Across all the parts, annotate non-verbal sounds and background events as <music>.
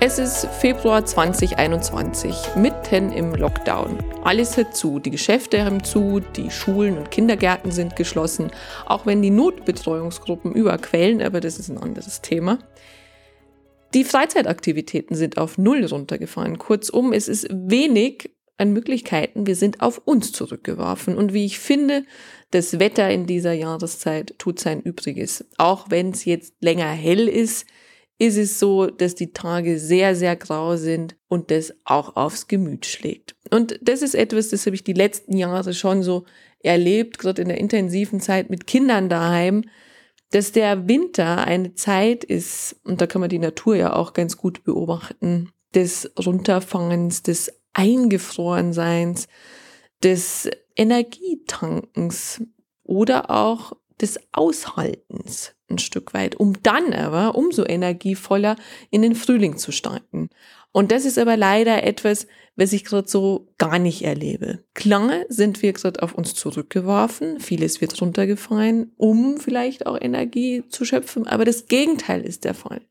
Es ist Februar 2021, mitten im Lockdown. Alles hat zu, die Geschäfte haben zu, die Schulen und Kindergärten sind geschlossen, auch wenn die Notbetreuungsgruppen überquellen, aber das ist ein anderes Thema. Die Freizeitaktivitäten sind auf Null runtergefahren. Kurzum, es ist wenig an Möglichkeiten. Wir sind auf uns zurückgeworfen. Und wie ich finde, das Wetter in dieser Jahreszeit tut sein Übriges. Auch wenn es jetzt länger hell ist, ist es so, dass die Tage sehr, sehr grau sind und das auch aufs Gemüt schlägt. Und das ist etwas, das habe ich die letzten Jahre schon so erlebt, gerade in der intensiven Zeit mit Kindern daheim, dass der Winter eine Zeit ist, und da kann man die Natur ja auch ganz gut beobachten, des Runterfangens, des Eingefrorenseins, des Energietankens oder auch des Aushaltens ein Stück weit, um dann aber umso energievoller in den Frühling zu starten. Und das ist aber leider etwas, was ich gerade so gar nicht erlebe. Klar sind wir gerade auf uns zurückgeworfen, vieles wird runtergefallen, um vielleicht auch Energie zu schöpfen, aber das Gegenteil ist der Fall.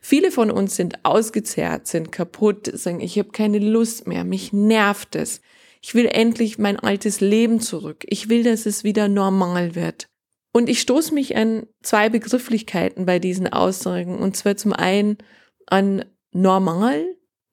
Viele von uns sind ausgezehrt, sind kaputt, sagen, ich habe keine Lust mehr, mich nervt es. Ich will endlich mein altes Leben zurück. Ich will, dass es wieder normal wird. Und ich stoße mich an zwei Begrifflichkeiten bei diesen Aussagen. Und zwar zum einen an normal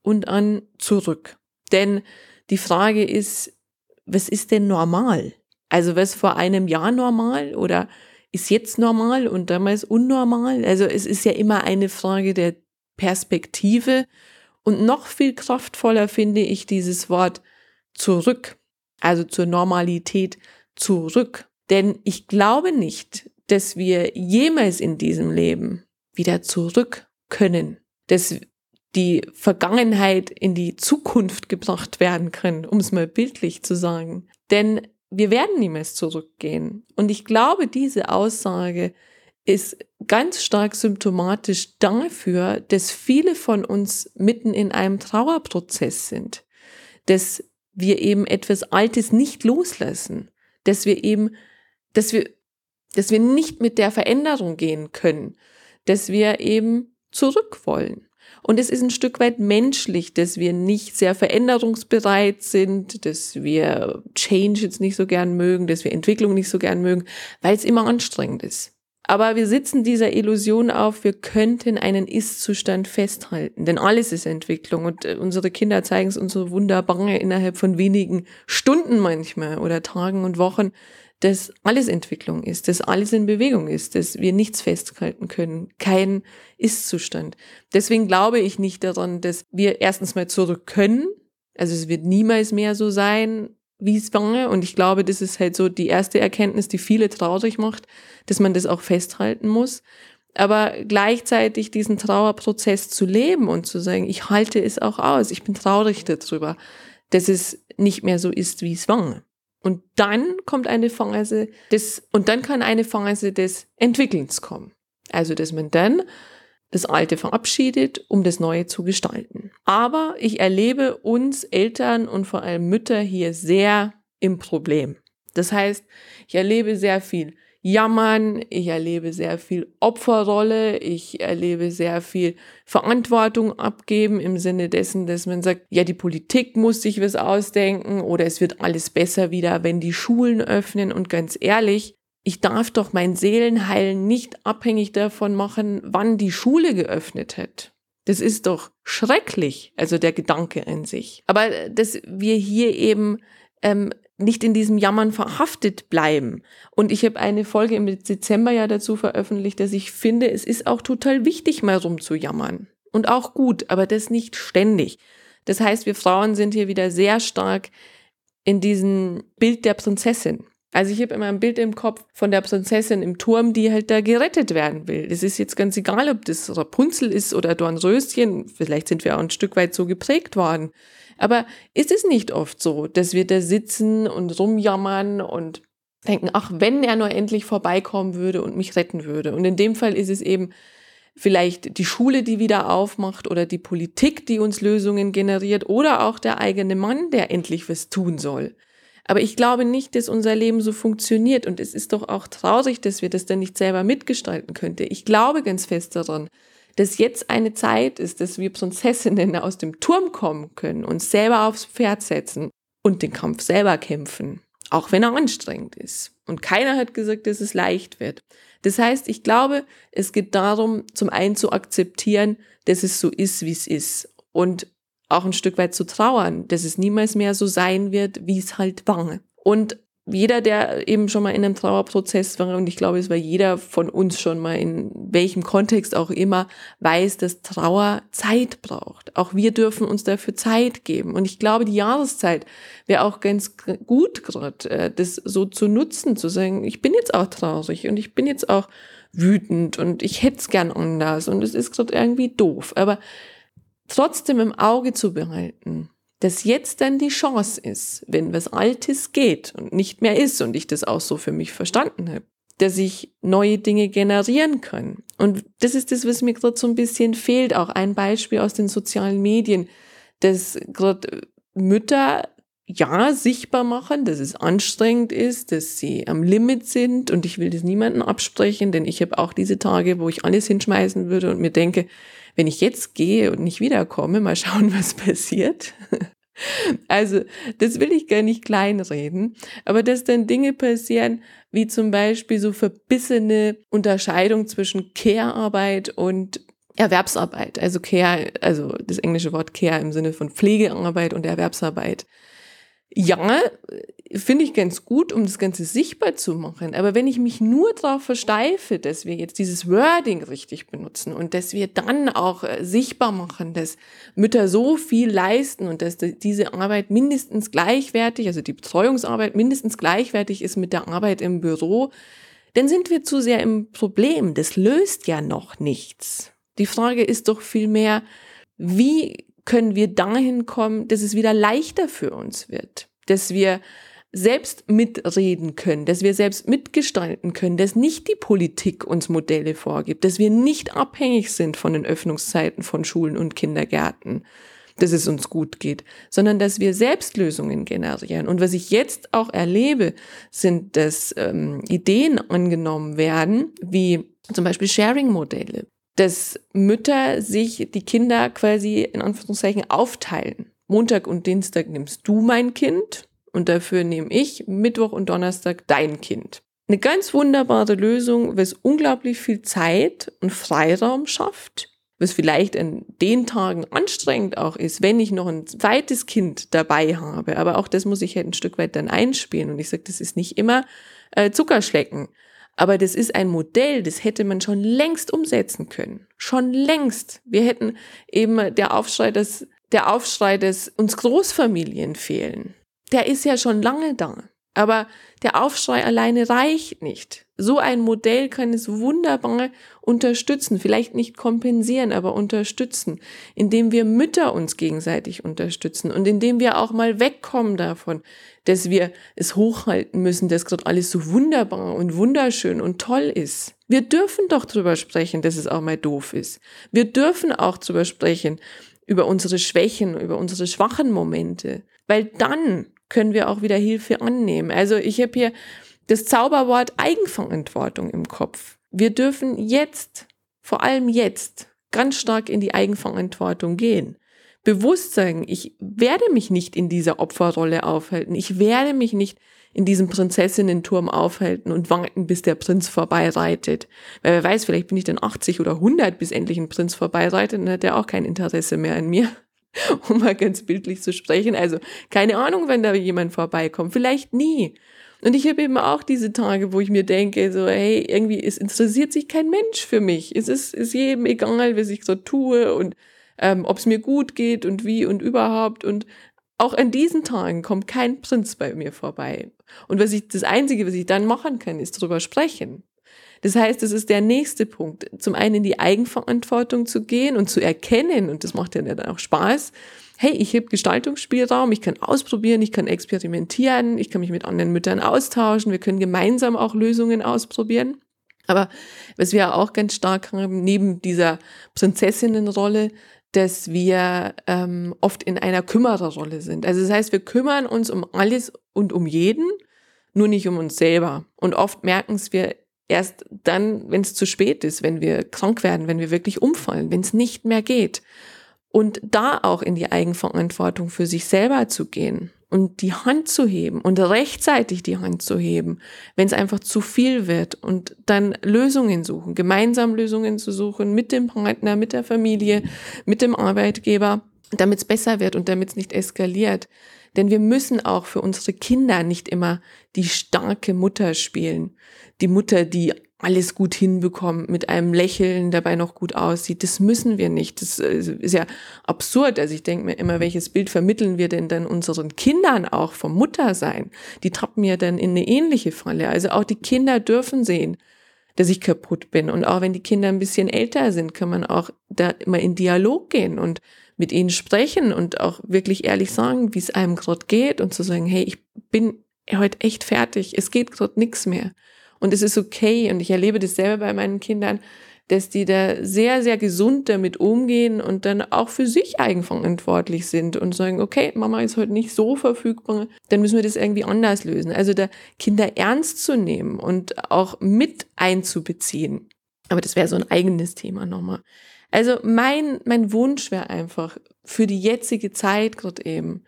und an zurück. Denn die Frage ist, was ist denn normal? Also was vor einem Jahr normal oder ist jetzt normal und damals unnormal? Also es ist ja immer eine Frage der Perspektive. Und noch viel kraftvoller finde ich dieses Wort zurück, also zur Normalität zurück. Denn ich glaube nicht, dass wir jemals in diesem Leben wieder zurück können, dass die Vergangenheit in die Zukunft gebracht werden kann, um es mal bildlich zu sagen. Denn wir werden niemals zurückgehen. Und ich glaube, diese Aussage ist ganz stark symptomatisch dafür, dass viele von uns mitten in einem Trauerprozess sind, dass wir eben etwas Altes nicht loslassen, dass wir eben dass wir, dass wir nicht mit der Veränderung gehen können, dass wir eben zurück wollen. Und es ist ein Stück weit menschlich, dass wir nicht sehr veränderungsbereit sind, dass wir Change jetzt nicht so gern mögen, dass wir Entwicklung nicht so gern mögen, weil es immer anstrengend ist. Aber wir sitzen dieser Illusion auf, wir könnten einen Ist-Zustand festhalten, denn alles ist Entwicklung und äh, unsere Kinder zeigen es uns so wunderbar innerhalb von wenigen Stunden manchmal oder Tagen und Wochen, dass alles Entwicklung ist, dass alles in Bewegung ist, dass wir nichts festhalten können, kein Ist-Zustand. Deswegen glaube ich nicht daran, dass wir erstens mal zurück können. Also es wird niemals mehr so sein, wie es war. Und ich glaube, das ist halt so die erste Erkenntnis, die viele traurig macht, dass man das auch festhalten muss. Aber gleichzeitig diesen Trauerprozess zu leben und zu sagen, ich halte es auch aus, ich bin traurig darüber, dass es nicht mehr so ist, wie es war. Und dann kommt eine Phase des, und dann kann eine Phase des Entwickelns kommen. Also, dass man dann das Alte verabschiedet, um das Neue zu gestalten. Aber ich erlebe uns Eltern und vor allem Mütter hier sehr im Problem. Das heißt, ich erlebe sehr viel Jammern, ich erlebe sehr viel Opferrolle, ich erlebe sehr viel Verantwortung abgeben im Sinne dessen, dass man sagt, ja, die Politik muss sich was ausdenken oder es wird alles besser wieder, wenn die Schulen öffnen und ganz ehrlich, ich darf doch mein Seelenheil nicht abhängig davon machen, wann die Schule geöffnet hat. Das ist doch schrecklich, also der Gedanke an sich. Aber dass wir hier eben ähm, nicht in diesem Jammern verhaftet bleiben. Und ich habe eine Folge im Dezember ja dazu veröffentlicht, dass ich finde, es ist auch total wichtig, mal rumzujammern. Und auch gut, aber das nicht ständig. Das heißt, wir Frauen sind hier wieder sehr stark in diesem Bild der Prinzessin. Also ich habe immer ein Bild im Kopf von der Prinzessin im Turm, die halt da gerettet werden will. Es ist jetzt ganz egal, ob das Rapunzel ist oder Dornröschen. Vielleicht sind wir auch ein Stück weit so geprägt worden. Aber ist es nicht oft so, dass wir da sitzen und rumjammern und denken, ach, wenn er nur endlich vorbeikommen würde und mich retten würde. Und in dem Fall ist es eben vielleicht die Schule, die wieder aufmacht oder die Politik, die uns Lösungen generiert oder auch der eigene Mann, der endlich was tun soll. Aber ich glaube nicht, dass unser Leben so funktioniert und es ist doch auch traurig, dass wir das dann nicht selber mitgestalten könnten. Ich glaube ganz fest daran, dass jetzt eine Zeit ist, dass wir Prinzessinnen aus dem Turm kommen können, uns selber aufs Pferd setzen und den Kampf selber kämpfen, auch wenn er anstrengend ist. Und keiner hat gesagt, dass es leicht wird. Das heißt, ich glaube, es geht darum, zum einen zu akzeptieren, dass es so ist, wie es ist und auch ein Stück weit zu trauern, dass es niemals mehr so sein wird, wie es halt war. Und jeder, der eben schon mal in einem Trauerprozess war, und ich glaube, es war jeder von uns schon mal in welchem Kontext auch immer, weiß, dass Trauer Zeit braucht. Auch wir dürfen uns dafür Zeit geben. Und ich glaube, die Jahreszeit wäre auch ganz gut gerade, äh, das so zu nutzen, zu sagen, ich bin jetzt auch traurig und ich bin jetzt auch wütend und ich hätte es gern anders und es ist gerade irgendwie doof. Aber trotzdem im Auge zu behalten, dass jetzt dann die Chance ist, wenn was Altes geht und nicht mehr ist und ich das auch so für mich verstanden habe, dass ich neue Dinge generieren kann. Und das ist das, was mir gerade so ein bisschen fehlt. Auch ein Beispiel aus den sozialen Medien, dass gerade Mütter ja sichtbar machen, dass es anstrengend ist, dass sie am Limit sind und ich will das niemandem absprechen, denn ich habe auch diese Tage, wo ich alles hinschmeißen würde und mir denke, wenn ich jetzt gehe und nicht wiederkomme, mal <laughs> schauen, was passiert. Also, das will ich gar nicht kleinreden, aber dass dann Dinge passieren, wie zum Beispiel so verbissene Unterscheidung zwischen Care-Arbeit und Erwerbsarbeit. Also Care, also das englische Wort Care im Sinne von Pflegearbeit und Erwerbsarbeit. Ja, finde ich ganz gut, um das Ganze sichtbar zu machen. Aber wenn ich mich nur darauf versteife, dass wir jetzt dieses Wording richtig benutzen und dass wir dann auch äh, sichtbar machen, dass Mütter so viel leisten und dass diese Arbeit mindestens gleichwertig, also die Betreuungsarbeit mindestens gleichwertig ist mit der Arbeit im Büro, dann sind wir zu sehr im Problem. Das löst ja noch nichts. Die Frage ist doch vielmehr, wie können wir dahin kommen, dass es wieder leichter für uns wird, dass wir selbst mitreden können, dass wir selbst mitgestalten können, dass nicht die Politik uns Modelle vorgibt, dass wir nicht abhängig sind von den Öffnungszeiten von Schulen und Kindergärten, dass es uns gut geht, sondern dass wir selbst Lösungen generieren. Und was ich jetzt auch erlebe, sind, dass ähm, Ideen angenommen werden, wie zum Beispiel Sharing-Modelle, dass Mütter sich die Kinder quasi in Anführungszeichen aufteilen. Montag und Dienstag nimmst du mein Kind und dafür nehme ich Mittwoch und Donnerstag dein Kind. Eine ganz wunderbare Lösung, was unglaublich viel Zeit und Freiraum schafft, was vielleicht an den Tagen anstrengend auch ist, wenn ich noch ein zweites Kind dabei habe. Aber auch das muss ich halt ein Stück weit dann einspielen. Und ich sage, das ist nicht immer äh, Zuckerschlecken. Aber das ist ein Modell, das hätte man schon längst umsetzen können. Schon längst. Wir hätten eben der Aufschrei, dass der Aufschrei, dass uns Großfamilien fehlen der ist ja schon lange da. Aber der Aufschrei alleine reicht nicht. So ein Modell kann es wunderbar unterstützen, vielleicht nicht kompensieren, aber unterstützen, indem wir Mütter uns gegenseitig unterstützen und indem wir auch mal wegkommen davon, dass wir es hochhalten müssen, dass gerade alles so wunderbar und wunderschön und toll ist. Wir dürfen doch drüber sprechen, dass es auch mal doof ist. Wir dürfen auch drüber sprechen, über unsere Schwächen, über unsere schwachen Momente, weil dann können wir auch wieder Hilfe annehmen. Also ich habe hier das Zauberwort Eigenverantwortung im Kopf. Wir dürfen jetzt, vor allem jetzt, ganz stark in die Eigenverantwortung gehen. Bewusst sagen, ich werde mich nicht in dieser Opferrolle aufhalten. Ich werde mich nicht in diesem Prinzessinnenturm aufhalten und warten, bis der Prinz vorbeireitet. Weil wer weiß, vielleicht bin ich dann 80 oder 100, bis endlich ein Prinz vorbeireitet, dann hat er auch kein Interesse mehr an mir. <laughs> um mal ganz bildlich zu sprechen. Also keine Ahnung, wenn da jemand vorbeikommt, vielleicht nie. Und ich habe eben auch diese Tage, wo ich mir denke, so, hey, irgendwie, es interessiert sich kein Mensch für mich. Es ist, ist jedem egal, was ich so tue und ähm, ob es mir gut geht und wie und überhaupt. Und auch an diesen Tagen kommt kein Prinz bei mir vorbei. Und was ich, das Einzige, was ich dann machen kann, ist darüber sprechen. Das heißt, es ist der nächste Punkt. Zum einen in die Eigenverantwortung zu gehen und zu erkennen, und das macht ja dann auch Spaß, hey, ich habe Gestaltungsspielraum, ich kann ausprobieren, ich kann experimentieren, ich kann mich mit anderen Müttern austauschen, wir können gemeinsam auch Lösungen ausprobieren. Aber was wir auch ganz stark haben, neben dieser Prinzessinnenrolle, dass wir ähm, oft in einer Kümmererrolle sind. Also das heißt, wir kümmern uns um alles und um jeden, nur nicht um uns selber. Und oft merken es wir erst dann, wenn es zu spät ist, wenn wir krank werden, wenn wir wirklich umfallen, wenn es nicht mehr geht. Und da auch in die Eigenverantwortung für sich selber zu gehen und die Hand zu heben und rechtzeitig die Hand zu heben, wenn es einfach zu viel wird und dann Lösungen suchen, gemeinsam Lösungen zu suchen mit dem Partner, mit der Familie, mit dem Arbeitgeber, damit es besser wird und damit es nicht eskaliert. Denn wir müssen auch für unsere Kinder nicht immer die starke Mutter spielen. Die Mutter, die alles gut hinbekommt, mit einem Lächeln dabei noch gut aussieht. Das müssen wir nicht. Das äh, ist ja absurd. Also ich denke mir immer, welches Bild vermitteln wir denn dann unseren Kindern auch vom Muttersein? Die tappen ja dann in eine ähnliche Falle. Also auch die Kinder dürfen sehen, dass ich kaputt bin. Und auch wenn die Kinder ein bisschen älter sind, kann man auch da immer in Dialog gehen und mit ihnen sprechen und auch wirklich ehrlich sagen, wie es einem gerade geht und zu sagen, hey, ich bin heute echt fertig, es geht gerade nichts mehr. Und es ist okay. Und ich erlebe das selber bei meinen Kindern, dass die da sehr, sehr gesund damit umgehen und dann auch für sich eigenverantwortlich sind und sagen, okay, Mama ist heute nicht so verfügbar, dann müssen wir das irgendwie anders lösen. Also da Kinder ernst zu nehmen und auch mit einzubeziehen. Aber das wäre so ein eigenes Thema nochmal. Also mein, mein Wunsch wäre einfach für die jetzige Zeit gerade eben,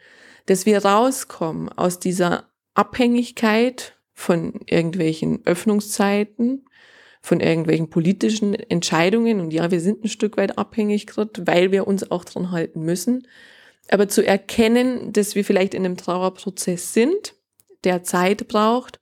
dass wir rauskommen aus dieser Abhängigkeit von irgendwelchen Öffnungszeiten, von irgendwelchen politischen Entscheidungen. Und ja, wir sind ein Stück weit abhängig gerade, weil wir uns auch dran halten müssen. Aber zu erkennen, dass wir vielleicht in einem Trauerprozess sind, der Zeit braucht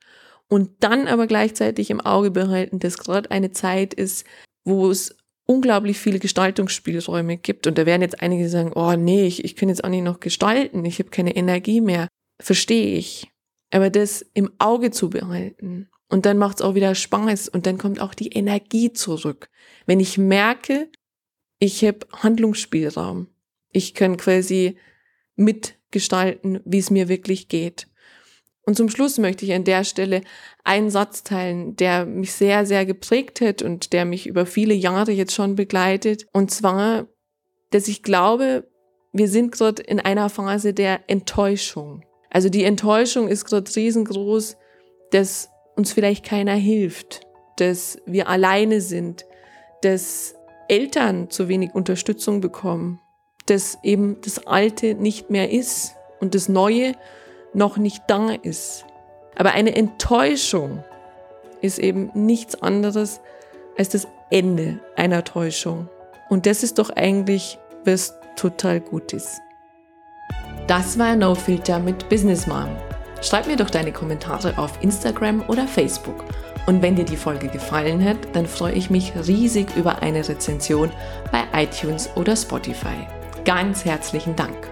und dann aber gleichzeitig im Auge behalten, dass gerade eine Zeit ist, wo es unglaublich viele Gestaltungsspielräume gibt. Und da werden jetzt einige sagen, oh nee, ich, ich kann jetzt auch nicht noch gestalten, ich habe keine Energie mehr. Verstehe ich. Aber das im Auge zu behalten und dann macht es auch wieder Spaß und dann kommt auch die Energie zurück. Wenn ich merke, ich habe Handlungsspielraum, ich kann quasi mitgestalten, wie es mir wirklich geht. Und zum Schluss möchte ich an der Stelle einen Satz teilen, der mich sehr, sehr geprägt hat und der mich über viele Jahre jetzt schon begleitet. Und zwar, dass ich glaube, wir sind gerade in einer Phase der Enttäuschung. Also die Enttäuschung ist gerade riesengroß, dass uns vielleicht keiner hilft, dass wir alleine sind, dass Eltern zu wenig Unterstützung bekommen, dass eben das Alte nicht mehr ist und das Neue noch nicht da ist. Aber eine Enttäuschung ist eben nichts anderes als das Ende einer Täuschung. Und das ist doch eigentlich was total Gutes. Das war No Filter mit Business Mom. Schreib mir doch deine Kommentare auf Instagram oder Facebook. Und wenn dir die Folge gefallen hat, dann freue ich mich riesig über eine Rezension bei iTunes oder Spotify. Ganz herzlichen Dank.